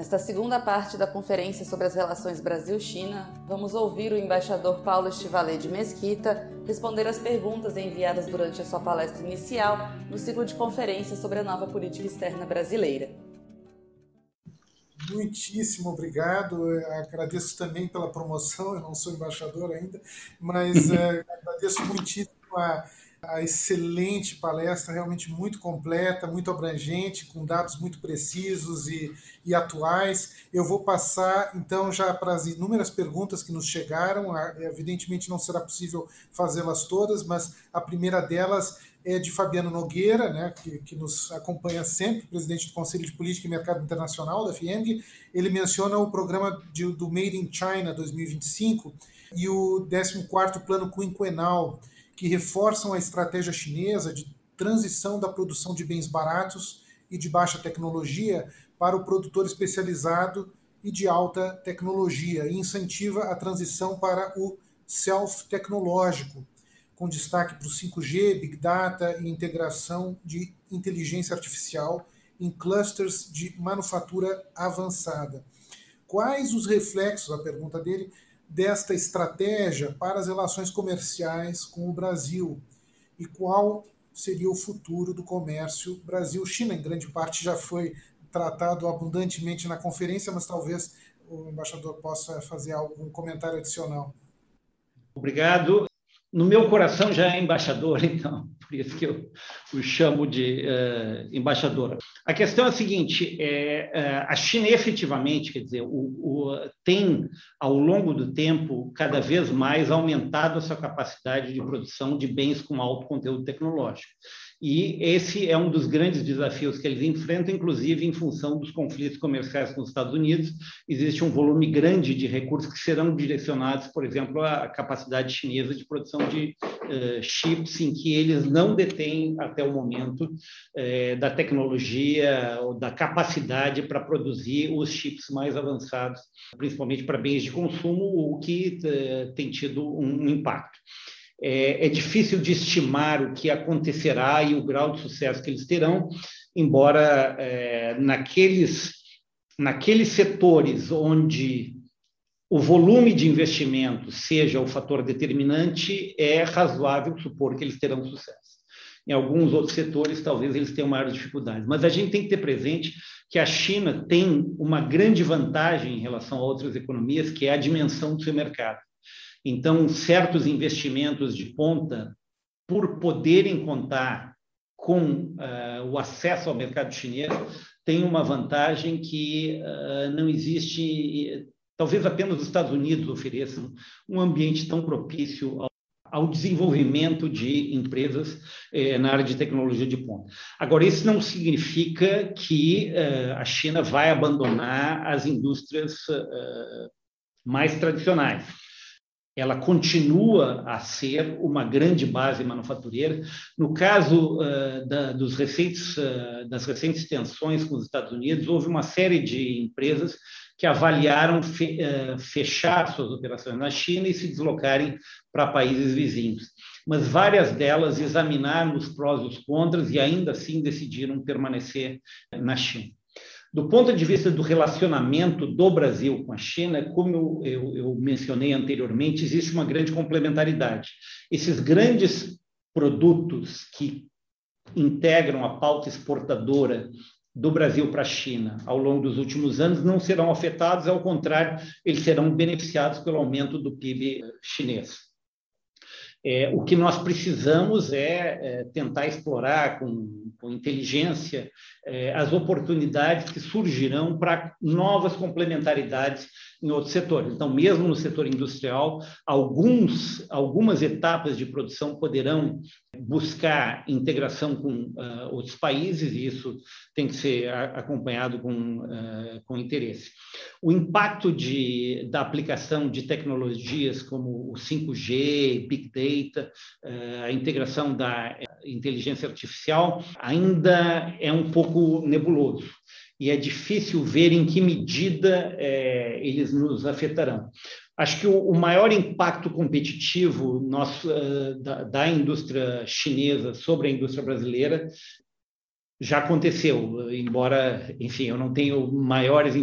Nesta segunda parte da conferência sobre as relações Brasil-China, vamos ouvir o embaixador Paulo Estivalé de Mesquita responder às perguntas enviadas durante a sua palestra inicial no ciclo de conferências sobre a nova política externa brasileira. Muitíssimo obrigado. Eu agradeço também pela promoção. Eu não sou embaixador ainda, mas é, agradeço muitíssimo a a excelente palestra, realmente muito completa, muito abrangente, com dados muito precisos e, e atuais. Eu vou passar, então, já para as inúmeras perguntas que nos chegaram. Evidentemente, não será possível fazê-las todas, mas a primeira delas é de Fabiano Nogueira, né, que, que nos acompanha sempre, presidente do Conselho de Política e Mercado Internacional da FIENG. Ele menciona o programa de, do Made in China 2025 e o 14º Plano Quinquenal, que reforçam a estratégia chinesa de transição da produção de bens baratos e de baixa tecnologia para o produtor especializado e de alta tecnologia e incentiva a transição para o self-tecnológico, com destaque para o 5G, Big Data e integração de inteligência artificial em clusters de manufatura avançada. Quais os reflexos, a pergunta dele, desta estratégia para as relações comerciais com o Brasil e qual seria o futuro do comércio Brasil-China. Em grande parte já foi tratado abundantemente na conferência, mas talvez o embaixador possa fazer algum comentário adicional. Obrigado. No meu coração já é embaixador, então por isso que eu o chamo de uh, embaixadora. A questão é a seguinte: é, uh, a China efetivamente, quer dizer, o, o, tem, ao longo do tempo, cada vez mais aumentado a sua capacidade de produção de bens com alto conteúdo tecnológico. E esse é um dos grandes desafios que eles enfrentam, inclusive em função dos conflitos comerciais com os Estados Unidos. Existe um volume grande de recursos que serão direcionados, por exemplo, à capacidade chinesa de produção de uh, chips, em que eles não detêm, até o momento, uh, da tecnologia ou da capacidade para produzir os chips mais avançados, principalmente para bens de consumo, o que uh, tem tido um impacto é, é difícil de estimar o que acontecerá e o grau de sucesso que eles terão, embora é, naqueles, naqueles setores onde o volume de investimento seja o fator determinante, é razoável supor que eles terão sucesso. Em alguns outros setores, talvez eles tenham maiores dificuldades. Mas a gente tem que ter presente que a China tem uma grande vantagem em relação a outras economias, que é a dimensão do seu mercado. Então, certos investimentos de ponta, por poderem contar com uh, o acesso ao mercado chinês, têm uma vantagem que uh, não existe, talvez apenas os Estados Unidos ofereçam um ambiente tão propício ao ao desenvolvimento de empresas eh, na área de tecnologia de ponta. Agora, isso não significa que uh, a China vai abandonar as indústrias mais tradicionais ela continua a ser uma grande base manufatureira. No caso uh, da, dos recentes, uh, das recentes tensões com os Estados Unidos, houve uma série de empresas que avaliaram fe, uh, fechar suas operações na China e se deslocarem para países vizinhos. Mas várias delas examinaram os prós e os contras e ainda assim decidiram permanecer na China. Do ponto de vista do relacionamento do Brasil com a China, como eu, eu, mencionei anteriormente, existe uma grande complementaridade. Esses grandes produtos que integram a pauta exportadora do Brasil para a China ao longo dos últimos anos não serão afetados, ao contrário, eles serão beneficiados pelo aumento do PIB chinês. É, o que nós precisamos é, é tentar explorar com, com inteligência é, as oportunidades que surgirão para novas complementaridades em outros setores. Então, mesmo no setor industrial, alguns, algumas etapas de produção poderão buscar integração com uh, outros países, e isso tem que ser acompanhado com, uh, com interesse. O impacto de, da aplicação de tecnologias como o 5G, Big Data, uh, a integração da inteligência artificial, ainda é um pouco nebuloso e é difícil ver em que medida é, eles nos afetarão. Acho que o, maior impacto competitivo nosso, uh, da, da, indústria chinesa sobre a indústria brasileira já aconteceu, embora, enfim, eu não tenho maiores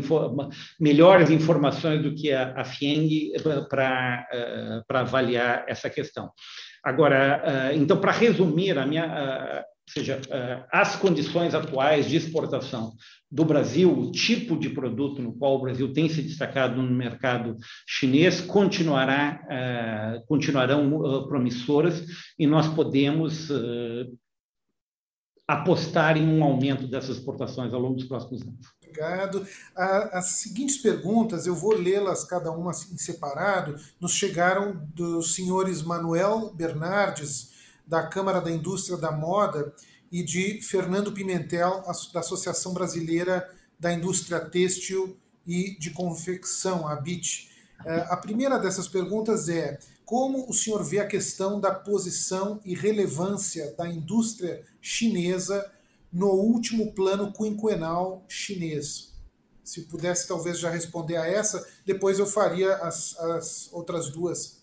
melhores informações do que a, a FIENG para uh, avaliar essa questão. Agora, uh, então, para resumir, a minha, ou seja, as condições atuais de exportação do Brasil, o tipo de produto no qual o Brasil tem se destacado no mercado chinês, continuará, continuarão promissoras e nós podemos apostar em um aumento dessas exportações ao longo dos próximos anos. Obrigado. As seguintes perguntas, eu vou lê-las cada uma em separado, nos chegaram dos senhores Manuel Bernardes, da Câmara da Indústria da Moda, e de Fernando Pimentel, da Associação Brasileira da Indústria Têxtil e de Confecção, a BIT. É, a primeira dessas perguntas é: como o senhor vê a questão da posição e relevância da indústria chinesa no último plano quinquenal chinês? Se pudesse talvez já responder a essa, depois eu faria as, as outras duas.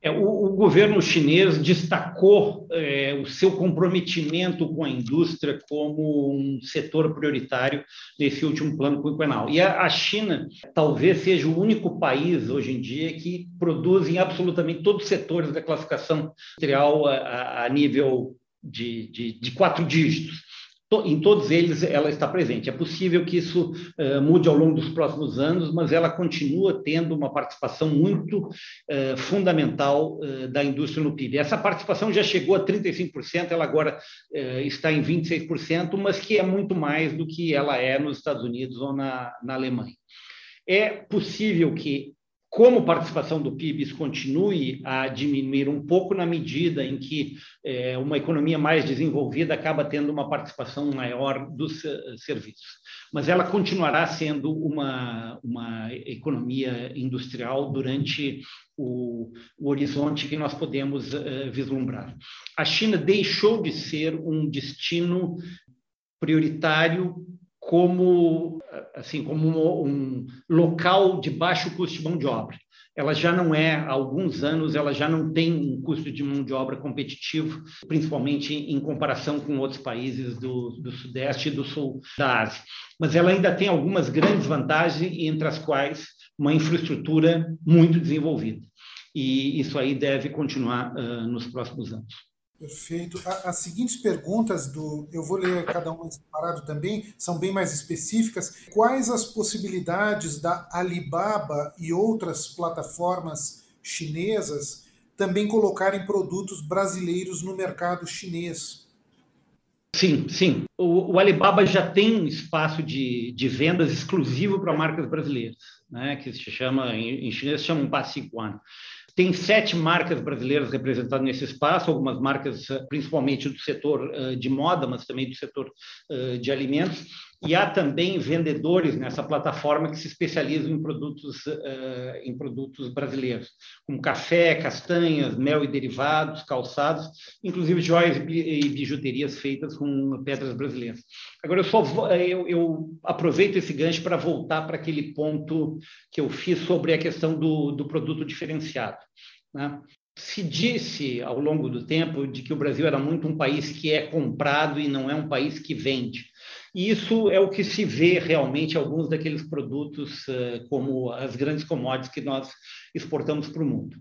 É, o, governo chinês destacou é, o seu comprometimento com a indústria como um setor prioritário nesse último plano quinquenal. E a, a, China talvez seja o único país hoje em dia que produz em absolutamente todos os setores da classificação industrial a, a nível de, de, de quatro dígitos em todos eles ela está presente. É possível que isso uh, mude ao longo dos próximos anos, mas ela continua tendo uma participação muito uh, fundamental uh, da indústria no PIB. Essa participação já chegou a 35%, ela agora está em 26%, mas que é muito mais do que ela é nos Estados Unidos ou na, na Alemanha. É possível que como participação do PIB continue a diminuir um pouco na medida em que é, uma economia mais desenvolvida acaba tendo uma participação maior dos serviços. Mas ela continuará sendo uma, uma economia industrial durante o, o horizonte que nós podemos uh, vislumbrar. A China deixou de ser um destino prioritário como assim como um, local de baixo custo de mão de obra. Ela já não é, há alguns anos, ela já não tem um custo de mão de obra competitivo, principalmente em comparação com outros países do, do Sudeste e do Sul da Ásia. Mas ela ainda tem algumas grandes vantagens, entre as quais uma infraestrutura muito desenvolvida. E isso aí deve continuar uh, nos próximos anos. Perfeito. As seguintes perguntas do, eu vou ler cada uma separado também, são bem mais específicas. Quais as possibilidades da Alibaba e outras plataformas chinesas também colocarem produtos brasileiros no mercado chinês? Sim, sim. O, o Alibaba já tem um espaço de, de vendas exclusivo para marcas brasileiras, né, que se chama, em, em chinês se chama um Passiguan. Tem sete marcas brasileiras representadas nesse espaço, algumas marcas eh, principalmente do setor eh, de moda, mas também do setor eh, de alimentos. E há também vendedores nessa plataforma que se especializam em produtos, uh, em produtos brasileiros, como café, castanhas, mel e derivados, calçados, inclusive joias e bijuterias feitas com pedras brasileiras. Agora, eu, só, eu, eu aproveito esse gancho para voltar para aquele ponto que eu fiz sobre a questão do, do produto diferenciado. Né? se disse ao longo do tempo de que o Brasil era muito um país que é comprado e não é um país que vende. E isso é o que se vê realmente alguns daqueles produtos, eh, como as grandes commodities que nós exportamos para o mundo.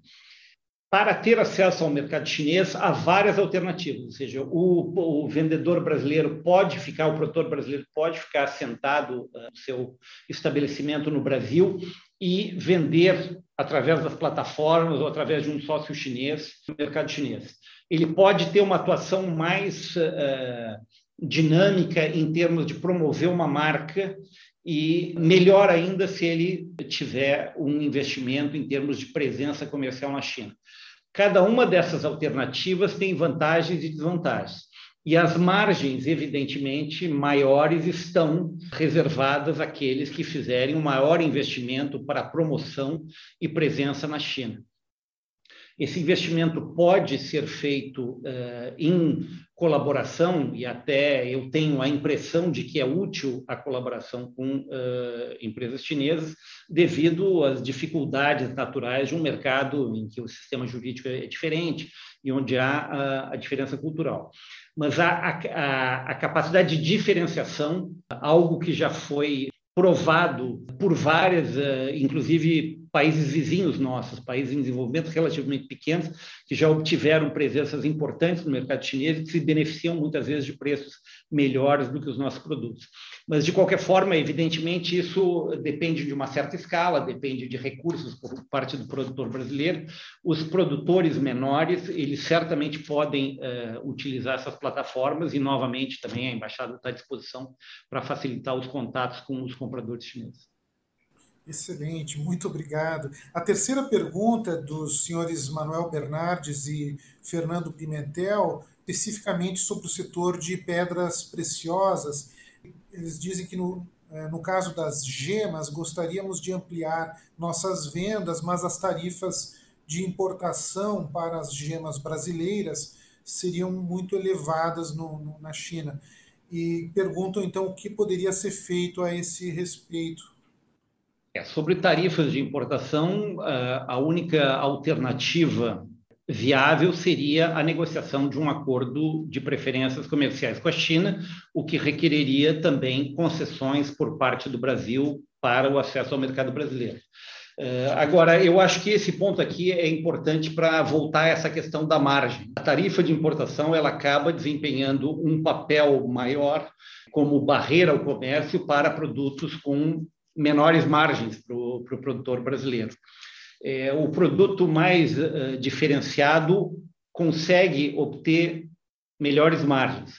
Para ter acesso ao mercado chinês, há várias alternativas, ou seja, o, o vendedor brasileiro pode ficar, o produtor brasileiro pode ficar sentado uh, no seu estabelecimento no Brasil e vender através das plataformas ou através de um sócio chinês no mercado chinês. Ele pode ter uma atuação mais uh, dinâmica em termos de promover uma marca e melhor ainda se ele tiver um investimento em termos de presença comercial na China. Cada uma dessas alternativas tem vantagens e desvantagens. E as margens, evidentemente, maiores estão reservadas àqueles que fizerem um maior investimento para promoção e presença na China. Esse investimento pode ser feito uh, em colaboração, e até eu tenho a impressão de que é útil a colaboração com uh, empresas chinesas, devido às dificuldades naturais de um mercado em que o sistema jurídico é diferente e onde há a, a diferença cultural. Mas a, a, a capacidade de diferenciação, algo que já foi provado por várias, eh, inclusive países vizinhos nossos, países em desenvolvimento relativamente pequenos, que já obtiveram presenças importantes no mercado chinês e que se beneficiam muitas vezes de preços melhores do que os nossos produtos. Mas, de qualquer forma, evidentemente, isso depende de uma certa escala, depende de recursos por parte do produtor brasileiro. Os produtores menores, eles certamente podem uh, utilizar essas plataformas e, novamente, também a embaixada está à disposição para facilitar os contatos com os compradores chineses. Excelente, muito obrigado. A terceira pergunta dos senhores Manuel Bernardes e Fernando Pimentel, especificamente sobre o setor de pedras preciosas. Eles dizem que no, é, no caso das gemas, gostaríamos de ampliar nossas vendas, mas as tarifas de importação para as gemas brasileiras seriam muito elevadas no, no, na China. E perguntam então o que poderia ser feito a esse respeito. É, sobre tarifas de importação, a única alternativa viável seria a negociação de um acordo de preferências comerciais com a China, o que requereria também concessões por parte do Brasil para o acesso ao mercado brasileiro. Agora, eu acho que esse ponto aqui é importante para voltar a essa questão da margem. A tarifa de importação ela acaba desempenhando um papel maior como barreira ao comércio para produtos com menores margens para o pro produtor brasileiro. É, o produto mais uh, diferenciado consegue obter melhores margens.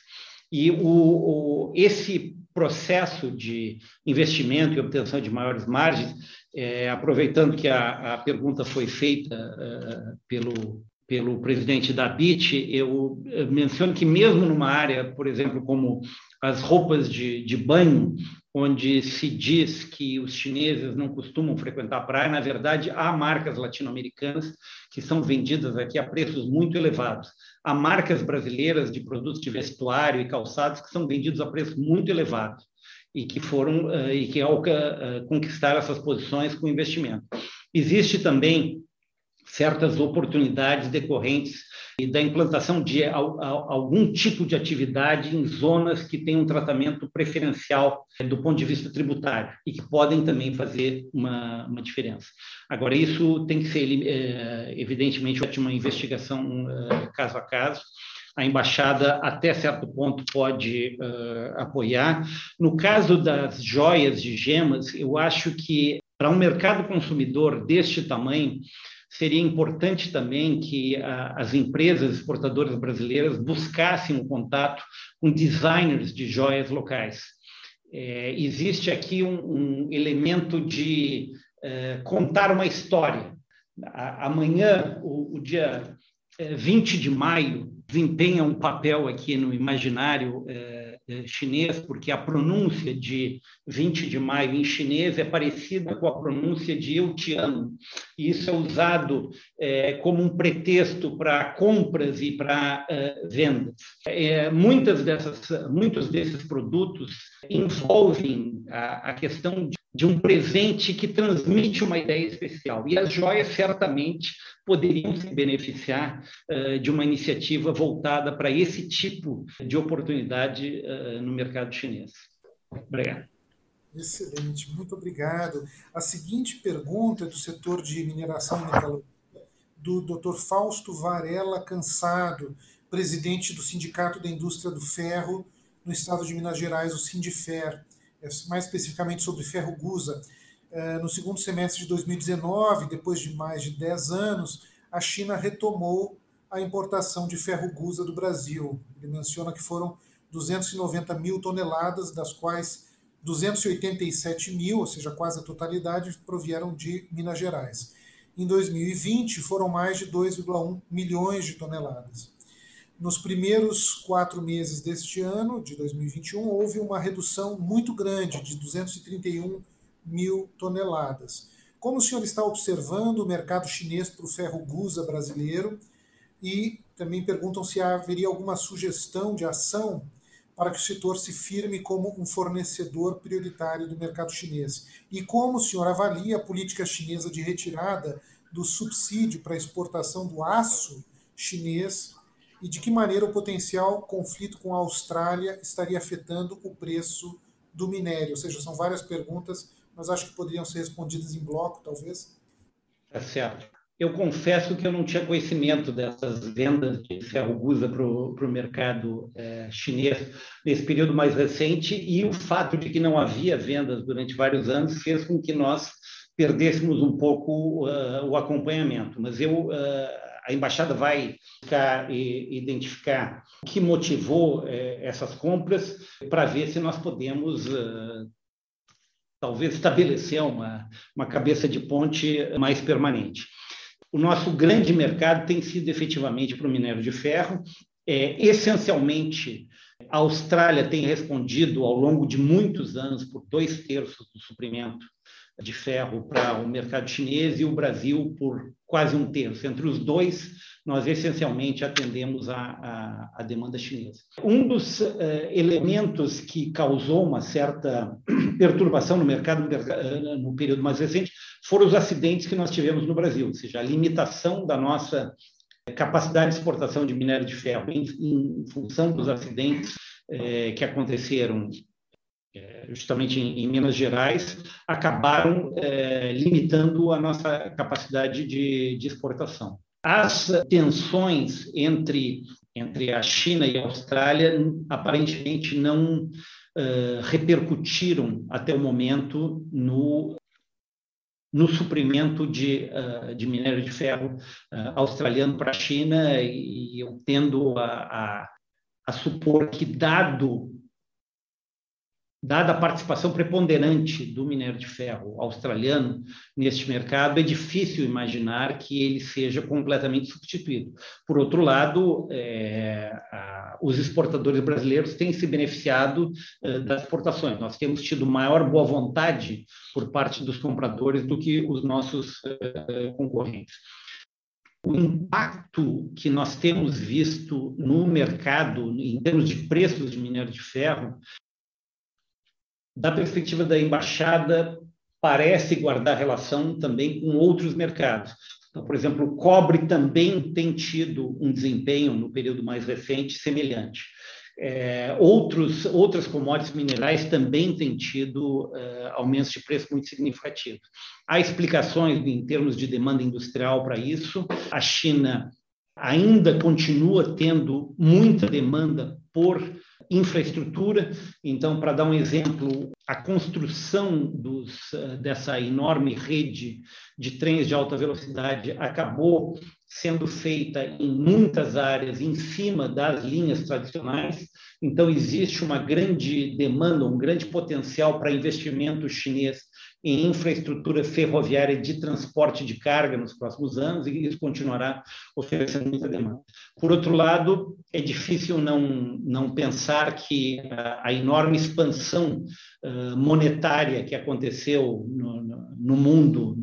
E o, o, esse processo de investimento e obtenção de maiores margens, é, aproveitando que a, a, pergunta foi feita uh, pelo, pelo presidente da BIT, eu menciono que mesmo numa área, por exemplo, como as roupas de, de banho, onde se diz que os chineses não costumam frequentar a praia, na verdade, há marcas latino-americanas que são vendidas aqui a preços muito elevados. Há marcas brasileiras de produtos de vestuário e calçados que são vendidos a preços muito elevados e que foram uh, e que uh, conquistar essas posições com investimento. Existe também certas oportunidades decorrentes da implantação de algum tipo de atividade em zonas que têm um tratamento preferencial eh, do ponto de vista tributário e que podem também fazer uma, uma diferença. Agora, isso tem que ser, eh, evidentemente, uma investigação eh, caso a caso. A embaixada, até certo ponto, pode uh, apoiar. No caso das joias de gemas, eu acho que para um mercado consumidor deste tamanho, seria importante também que a, as empresas exportadoras brasileiras buscassem um contato com designers de joias locais. É, existe aqui um, um elemento de é, contar uma história. A, amanhã, o, o dia é, 20 de maio, desempenha um papel aqui no imaginário é, chinês, porque a pronúncia de 20 de maio em chinês é parecida com a pronúncia de eu te amo. E isso é usado é, como um pretexto para compras e para é, vendas. É, muitas dessas, muitos desses produtos envolvem a, a questão de de um presente que transmite uma ideia especial. E as joias certamente poderiam se beneficiar uh, de uma iniciativa voltada para esse tipo de oportunidade uh, no mercado chinês. Obrigado. Excelente, muito obrigado. A seguinte pergunta é do setor de mineração e metalurgia, do Dr. Fausto Varela Cansado, presidente do Sindicato da Indústria do Ferro no estado de Minas Gerais, o Sindifer. É mais especificamente sobre ferro Gusa. É, no segundo semestre de 2019, depois de mais de 10 anos, a China retomou a importação de ferro Gusa do Brasil. Ele menciona que foram 290 mil toneladas, das quais 287 mil, ou seja, quase a totalidade, provieram de Minas Gerais. Em 2020, foram mais de 2,1 milhões de toneladas. Nos primeiros quatro meses deste ano, de 2021, houve uma redução muito grande, de 231 mil toneladas. como o senhor está observando o mercado chinês para o ferro gusa brasileiro? E também perguntam se haveria alguma sugestão de ação para que o setor se firme como um fornecedor prioritário do mercado chinês. E como o senhor avalia a política chinesa de retirada do subsídio para exportação do aço chinês e de que maneira o potencial conflito com a Austrália estaria afetando o preço do minério? Ou seja, são várias perguntas, mas acho que poderiam ser respondidas em bloco, talvez. Tá certo. Eu confesso que eu não tinha conhecimento dessas vendas de ferro gusa para o mercado é, chinês nesse período mais recente e o fato de que não havia vendas durante vários anos fez com que nós perdêssemos um pouco uh, o acompanhamento. Mas eu, uh, a embaixada vai ficar e identificar o que motivou uh, essas compras para ver se nós podemos talvez estabelecer uma, uma cabeça de ponte mais permanente. O nosso grande mercado tem sido efetivamente para o minério de ferro. É, essencialmente, a Austrália tem respondido ao longo de muitos anos por dois terços do suprimento de ferro para o mercado chinês e o Brasil por quase um terço. Entre os dois, nós essencialmente atendemos a demanda chinesa. Um dos uh, elementos que causou uma certa perturbação no mercado uh, no período mais recente foram os acidentes que nós tivemos no Brasil, ou seja, a limitação da nossa capacidade de exportação de minério de ferro em, em função dos acidentes uh, que aconteceram justamente em, Minas Gerais, acabaram limitando a nossa capacidade de, de exportação. As tensões entre, entre a China e a Austrália aparentemente não uh, repercutiram até o momento no, no suprimento de, uh, de minério de ferro uh, australiano para a China, e eu tendo a, a, a supor que, dado dada a participação preponderante do minério de ferro australiano neste mercado, é difícil imaginar que ele seja completamente substituído. Por outro lado, é, a, os exportadores brasileiros têm se beneficiado é, das exportações. Nós temos tido maior boa vontade por parte dos compradores do que os nossos é, concorrentes. O impacto que nós temos visto no mercado, em termos de preços de minério de ferro, da perspectiva da embaixada, parece guardar relação também com outros mercados. Então, por exemplo, o cobre também tem tido um desempenho no período mais recente semelhante. É, outros, outras commodities minerais também têm tido é, aumentos de preço muito significativos. Há explicações em termos de demanda industrial para isso. A China ainda continua tendo muita demanda por infraestrutura. Então, para dar um exemplo, a construção dos, dessa enorme rede de trens de alta velocidade acabou sendo feita em muitas áreas em cima das linhas tradicionais. Então, existe uma grande demanda, um grande potencial para investimento chinês em infraestrutura ferroviária de transporte de carga nos próximos anos, e isso continuará oferecendo muita demanda. Por outro lado, é difícil não, não pensar que a, a enorme expansão uh, monetária que aconteceu no, no, no mundo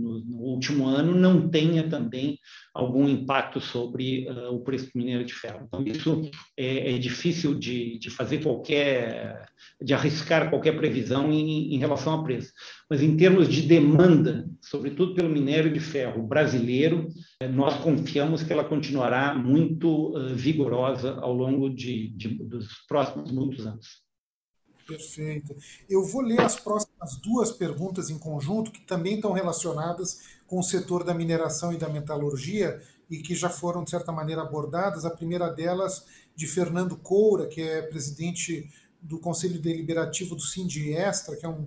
último ano não tenha também algum impacto sobre uh, o preço do minério de ferro. Então, isso é, é difícil de, de fazer qualquer, de arriscar qualquer previsão em, em relação a preço mas em termos de demanda, sobretudo pelo minério de ferro brasileiro, eh, nós confiamos que ela continuará muito uh, vigorosa ao longo de, de, dos próximos muitos anos. Perfeito. Eu vou ler as próximas duas perguntas em conjunto, que também estão relacionadas com o setor da mineração e da metalurgia e que já foram, de certa maneira, abordadas. A primeira delas, de Fernando Coura, que é presidente do Conselho Deliberativo do Sindi Extra, que é um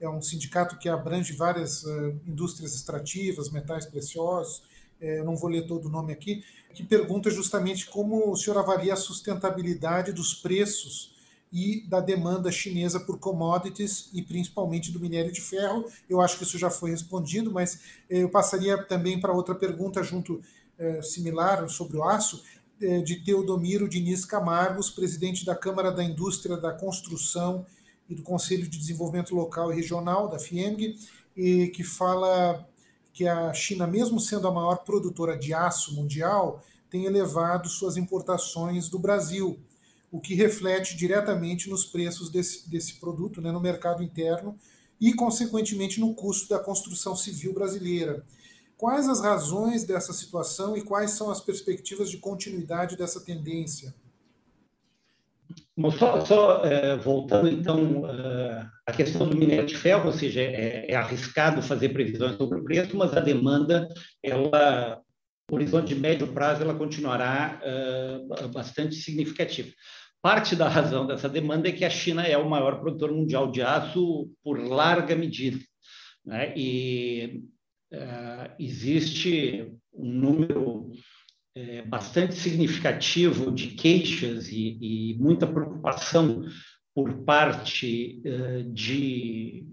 é um sindicato que abrange várias uh, indústrias extrativas, metais preciosos, é, não vou ler todo o nome aqui, que pergunta justamente como o senhor avalia a sustentabilidade dos preços e da demanda chinesa por commodities e principalmente do minério de ferro. Eu acho que isso já foi respondido, mas eh, eu passaria também para outra pergunta junto eh, similar sobre o aço, eh, de Teodomiro Diniz Camargos, presidente da Câmara da Indústria da Construção e do Conselho de Desenvolvimento Local e Regional, da FIEMG, e que fala que a China, mesmo sendo a maior produtora de aço mundial, tem elevado suas importações do Brasil, o que reflete diretamente nos preços desse, desse produto né, no mercado interno e, consequentemente, no custo da construção civil brasileira. Quais as razões dessa situação e quais são as perspectivas de continuidade dessa tendência? Bom, só, só é, voltando então é, à questão do minério de ferro, ou seja, é, é, arriscado fazer previsões sobre o preço, mas a demanda, ela, horizonte de médio prazo, ela continuará é, bastante significativa. Parte da razão dessa demanda é que a China é o maior produtor mundial de aço por larga medida, né? e é, existe um número é, bastante significativo de queixas e, e muita preocupação por parte é, de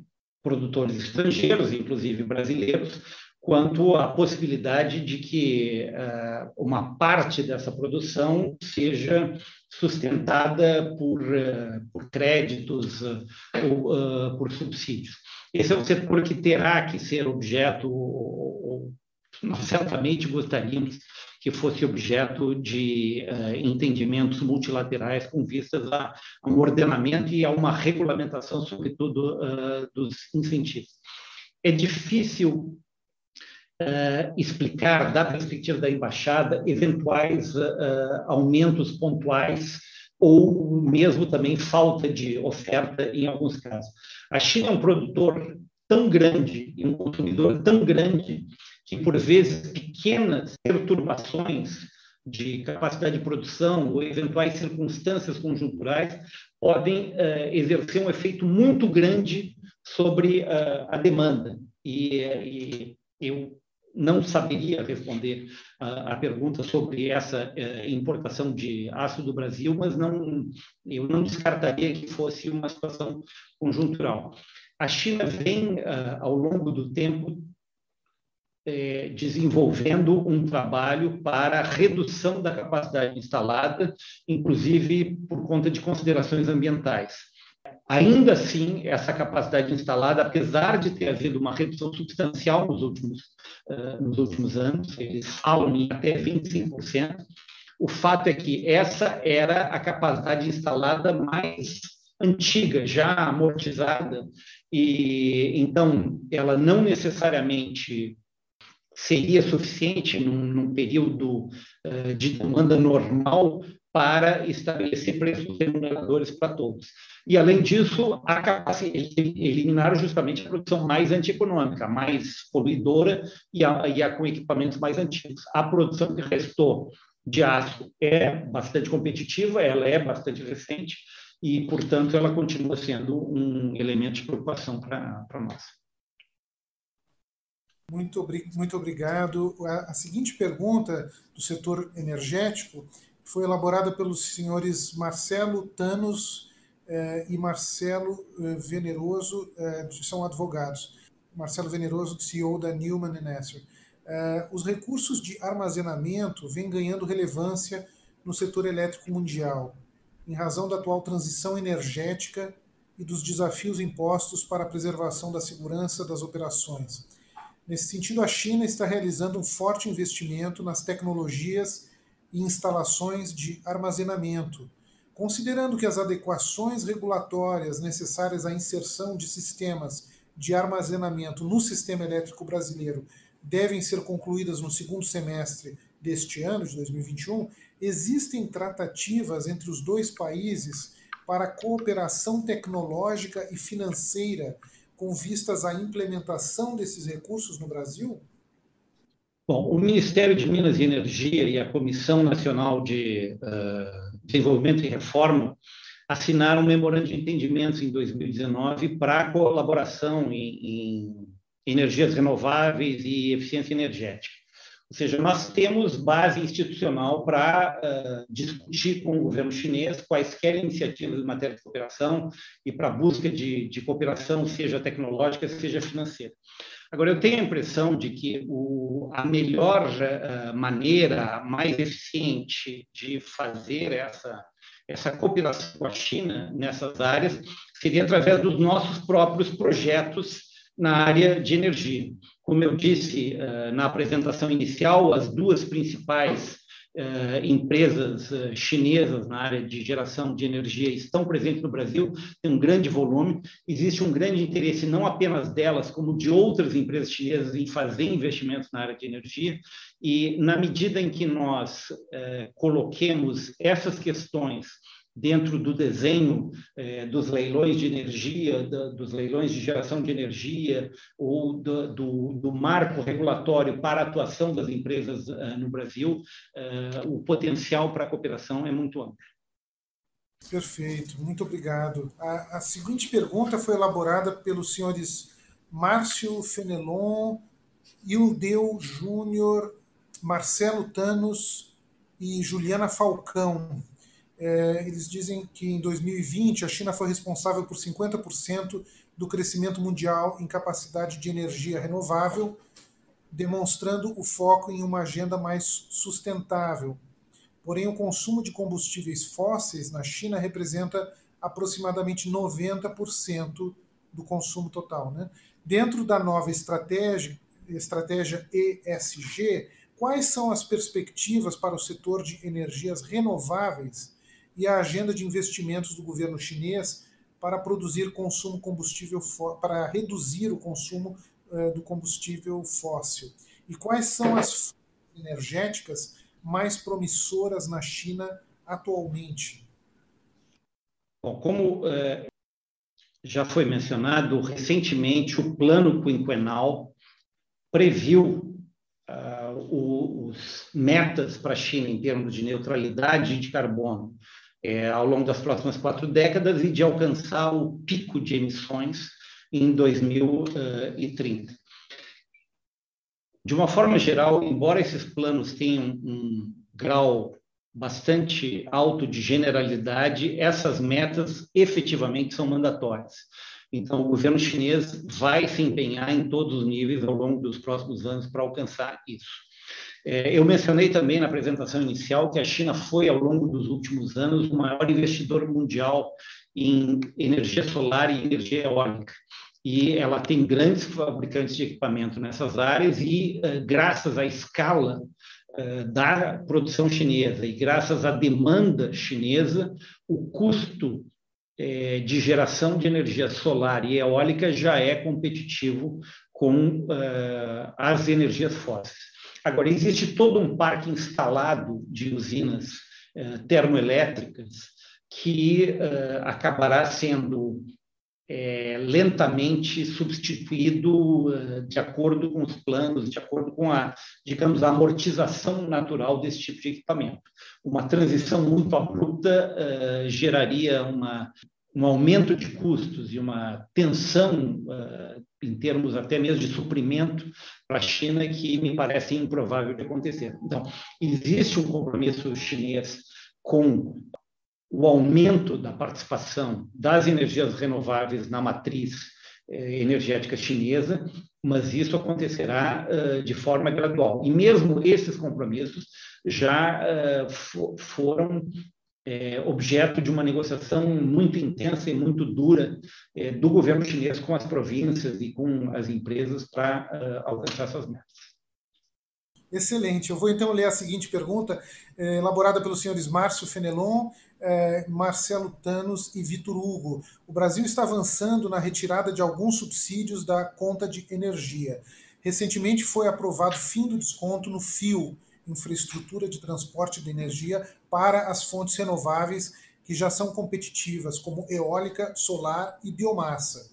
produtores estrangeiros, inclusive brasileiros, quanto à possibilidade de que uh, uma parte dessa produção seja sustentada por, uh, por créditos uh, ou por subsídios. Esse é um setor que terá que ser objeto, ou, nós certamente gostaríamos que fosse objeto de entendimentos multilaterais com vistas a, a, um ordenamento e a uma regulamentação, sobretudo, dos incentivos. É difícil uh, explicar, da perspectiva da embaixada, eventuais aumentos pontuais ou mesmo também falta de oferta em alguns casos. A China é um produtor tão grande e um consumidor tão grande que, por vezes, pequenas perturbações de capacidade de produção ou eventuais circunstâncias conjunturais podem uh, exercer um efeito muito grande sobre uh, a demanda. E, e, eu não saberia responder a, a pergunta sobre essa uh, importação de aço do Brasil, mas não, eu não descartaria que fosse uma situação conjuntural. A China vem, ao longo do tempo, é, desenvolvendo um trabalho para redução da capacidade instalada, inclusive por conta de considerações ambientais. Ainda assim, essa capacidade instalada, apesar de ter havido uma redução substancial nos últimos, uh, nos últimos anos, eles falam em até 25%, o fato é que essa era a capacidade instalada mais antiga, já amortizada, e então ela não necessariamente seria suficiente num, num período uh, de demanda normal para estabelecer preços remuneradores para todos. E, além disso, eliminaram justamente a produção mais antieconômica, mais poluidora e a, e a com equipamentos mais antigos. A produção que restou de aço é bastante competitiva, ela é bastante recente e, portanto, ela continua sendo um elemento de preocupação para nós. Muito, muito obrigado. A, a seguinte pergunta do setor energético foi elaborada pelos senhores Marcelo Tanos eh, e Marcelo eh, Veneroso, eh, são advogados. Marcelo Veneroso, CEO da Newman Nesser. Eh, os recursos de armazenamento vêm ganhando relevância no setor elétrico mundial, em razão da atual transição energética e dos desafios impostos para a preservação da segurança das operações. Nesse sentido, a China está realizando um forte investimento nas tecnologias e instalações de armazenamento, considerando que as adequações regulatórias necessárias à inserção de sistemas de armazenamento no sistema elétrico brasileiro devem ser concluídas no segundo semestre deste ano, de 2021, existem tratativas entre os dois países para cooperação tecnológica e financeira com vistas à implementação desses recursos no Brasil? Bom, o Ministério de Minas e Energia e a Comissão Nacional de uh, Desenvolvimento e Reforma assinaram um memorando de entendimento em 2019 para colaboração em, em energias renováveis e eficiência energética. Ou seja, nós temos base institucional para uh, discutir com o governo chinês quaisquer iniciativas em matéria de cooperação e para busca de, de, cooperação, seja tecnológica, seja financeira. Agora, eu tenho a impressão de que o, a melhor uh, maneira, mais eficiente de fazer essa, essa cooperação com a China nessas áreas seria através dos nossos próprios projetos na área de energia. Como eu disse na apresentação inicial, as duas principais empresas chinesas na área de geração de energia estão presentes no Brasil, tem um grande volume, existe um grande interesse não apenas delas, como de outras empresas chinesas em fazer investimentos na área de energia, e na medida em que nós coloquemos essas questões dentro do desenho eh, dos leilões de energia, da, dos leilões de geração de energia ou do, do, do marco regulatório para a atuação das empresas uh, no Brasil, uh, o potencial para a cooperação é muito amplo. Perfeito, muito obrigado. A, a seguinte pergunta foi elaborada pelos senhores Márcio Fenelon, Ildeu Júnior, Marcelo Tanos e Juliana Falcão é, eles dizem que em 2020 a China foi responsável por 50% do crescimento mundial em capacidade de energia renovável, demonstrando o foco em uma agenda mais sustentável. Porém, o consumo de combustíveis fósseis na China representa aproximadamente 90% do consumo total. Né? Dentro da nova estratégia, estratégia ESG, quais são as perspectivas para o setor de energias renováveis e a agenda de investimentos do governo chinês para produzir consumo combustível para reduzir o consumo uh, do combustível fóssil. E quais são as energéticas mais promissoras na China atualmente? Bom, como é, já foi mencionado, recentemente o plano quinquenal previu uh, os metas para a China em termos de neutralidade de carbono é, ao longo das próximas quatro décadas e de alcançar o pico de emissões em 2030. De uma forma geral, embora esses planos tenham um grau bastante alto de generalidade, essas metas efetivamente são mandatórias. Então, o governo chinês vai se empenhar em todos os níveis ao longo dos próximos anos para alcançar isso. É, eu mencionei também na apresentação inicial que a China foi, ao longo dos últimos anos, o maior investidor mundial em energia solar e energia eólica. E ela tem grandes fabricantes de equipamento nessas áreas, e eh, graças à escala eh, da produção chinesa e graças à demanda chinesa, o custo eh, de geração de energia solar e eólica já é competitivo com as energias fósseis. Agora, existe todo um parque instalado de usinas eh, termoelétricas que eh, acabará sendo eh, lentamente substituído eh, de acordo com os planos, de acordo com a, digamos, a amortização natural desse tipo de equipamento. Uma transição muito abrupta eh, geraria uma um aumento de custos e uma tensão uh, em termos até mesmo de suprimento para a China que me parece improvável de acontecer. Então, existe um compromisso chinês com o aumento da participação das energias renováveis na matriz eh, energética chinesa, mas isso acontecerá uh, de forma gradual. E mesmo esses compromissos já uh, foram é, objeto de uma negociação muito intensa e muito dura é, do governo chinês com as províncias e com as empresas para uh, alcançar essas metas. Excelente. Eu vou então ler a seguinte pergunta, é, elaborada pelos senhores Márcio Fenelon, é, Marcelo Tanos e Vitor Hugo. O Brasil está avançando na retirada de alguns subsídios da conta de energia. Recentemente foi aprovado fim do desconto no fio infraestrutura de transporte de energia para as fontes renováveis que já são competitivas, como eólica, solar e biomassa.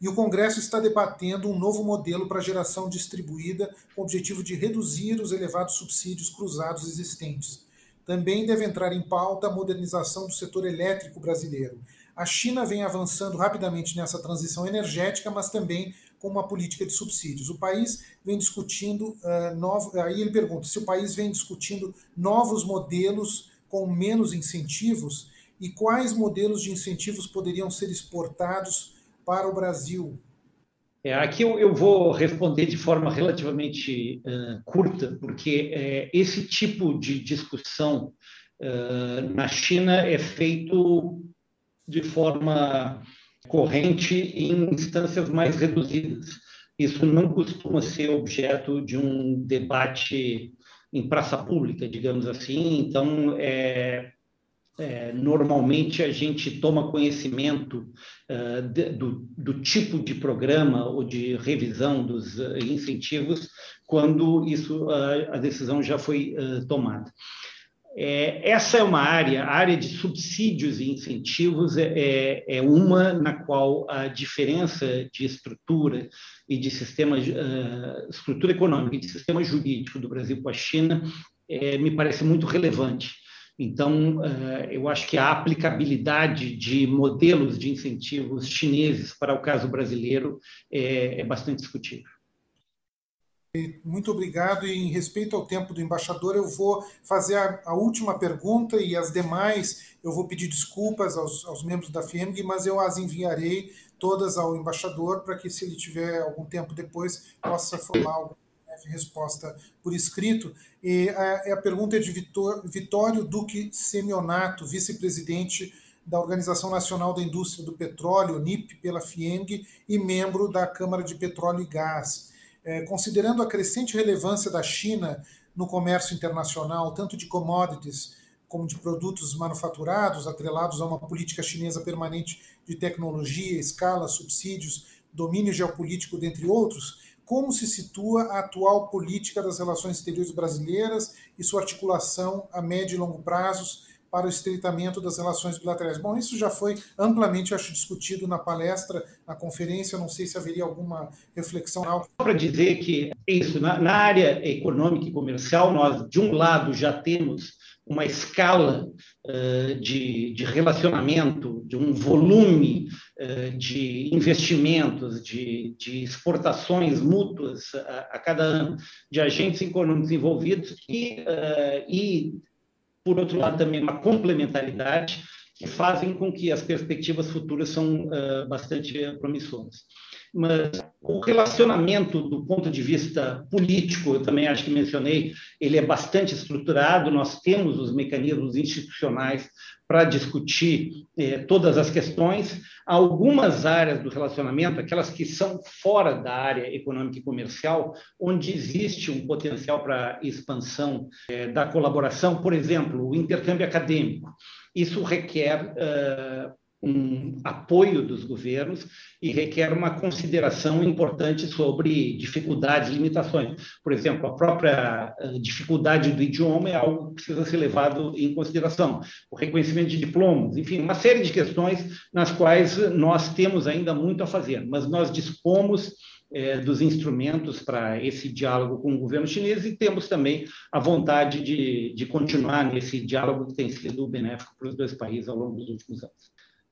E o Congresso está debatendo um novo modelo para geração distribuída com o objetivo de reduzir os elevados subsídios cruzados existentes. Também deve entrar em pauta a modernização do setor elétrico brasileiro. A China vem avançando rapidamente nessa transição energética, mas também com uma política de subsídios. O país vem discutindo uh, novos. Aí ele pergunta se o país vem discutindo novos modelos com menos incentivos e quais modelos de incentivos poderiam ser exportados para o Brasil. É, aqui eu, eu, vou responder de forma relativamente uh, curta, porque uh, esse tipo de discussão uh, na China é feito de forma corrente em instâncias mais reduzidas. isso não costuma ser objeto de um debate em praça pública, digamos assim. Então, é, é, normalmente a gente toma conhecimento uh, de, do, do, tipo de programa ou de revisão dos uh, incentivos quando isso a decisão já foi tomada. É, essa é uma área, a área de subsídios e incentivos é, é, é uma na qual a diferença de estrutura e de sistema, uh, estrutura econômica e de sistema jurídico do Brasil com a China é, me parece muito relevante. Então, uh, eu acho que a aplicabilidade de modelos de incentivos chineses para o caso brasileiro é, é bastante discutível. Muito obrigado. E em respeito ao tempo do embaixador, eu vou fazer a, a última pergunta e as demais eu vou pedir desculpas aos, aos membros da FIEMG, mas eu as enviarei todas ao embaixador para que, se ele tiver algum tempo depois, possa formar alguma resposta por escrito. E a, a pergunta é de Vitor, Vitório Duque Semionato, vice-presidente da Organização Nacional da Indústria do Petróleo, NIP, pela FIENG, e membro da Câmara de Petróleo e Gás. É, considerando a crescente relevância da China no comércio internacional, tanto de commodities como de produtos manufaturados, atrelados a uma política chinesa permanente de tecnologia, escala, subsídios, domínio geopolítico, dentre outros, como se situa a atual política das relações exteriores brasileiras e sua articulação a médio e longo prazos para o estreitamento das relações bilaterais. Bom, isso já foi amplamente, acho, discutido na palestra, na conferência, não sei se haveria alguma reflexão. Só para dizer que é isso, na, na área econômica e comercial, nós, de um lado, já temos uma escala uh, de, de, relacionamento, de um volume uh, de investimentos, de, de exportações mútuas a, a, cada ano de agentes econômicos envolvidos e, uh, e por outro lado, também uma complementaridade que fazem com que as perspectivas futuras são uh, bastante promissoras. Mas o relacionamento do ponto de vista político, eu também acho que mencionei, ele é bastante estruturado, nós temos os mecanismos institucionais para discutir eh, todas as questões. Algumas áreas do relacionamento, aquelas que são fora da área econômica e comercial, onde existe um potencial para expansão eh, da colaboração, por exemplo, o intercâmbio acadêmico. Isso requer uh, um apoio dos governos e requer uma consideração importante sobre dificuldades limitações. Por exemplo, a própria eh, dificuldade do idioma é algo que precisa ser levado em consideração. O reconhecimento de diplomas, enfim, uma série de questões nas quais nós temos ainda muito a fazer, mas nós dispomos é, dos instrumentos para esse diálogo com o governo chinês e temos também a vontade de, de continuar nesse diálogo que tem sido benéfico para os dois países ao longo dos últimos anos.